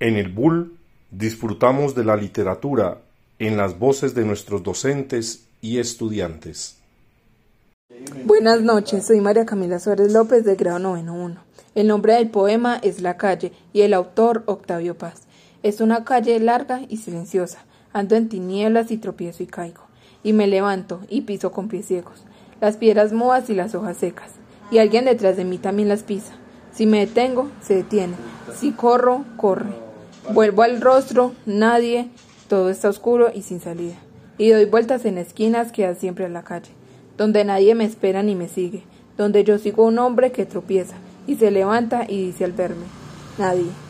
En el Bull disfrutamos de la literatura en las voces de nuestros docentes y estudiantes. Buenas noches, soy María Camila Suárez López de grado noveno 1. El nombre del poema es La calle y el autor Octavio Paz. Es una calle larga y silenciosa. Ando en tinieblas y tropiezo y caigo. Y me levanto y piso con pies ciegos. Las piedras moas y las hojas secas. Y alguien detrás de mí también las pisa. Si me detengo, se detiene. Si corro, corre. Vuelvo al rostro, nadie. Todo está oscuro y sin salida. Y doy vueltas en esquinas que da siempre a la calle. Donde nadie me espera ni me sigue. Donde yo sigo un hombre que tropieza y se levanta y dice al verme. Nadie.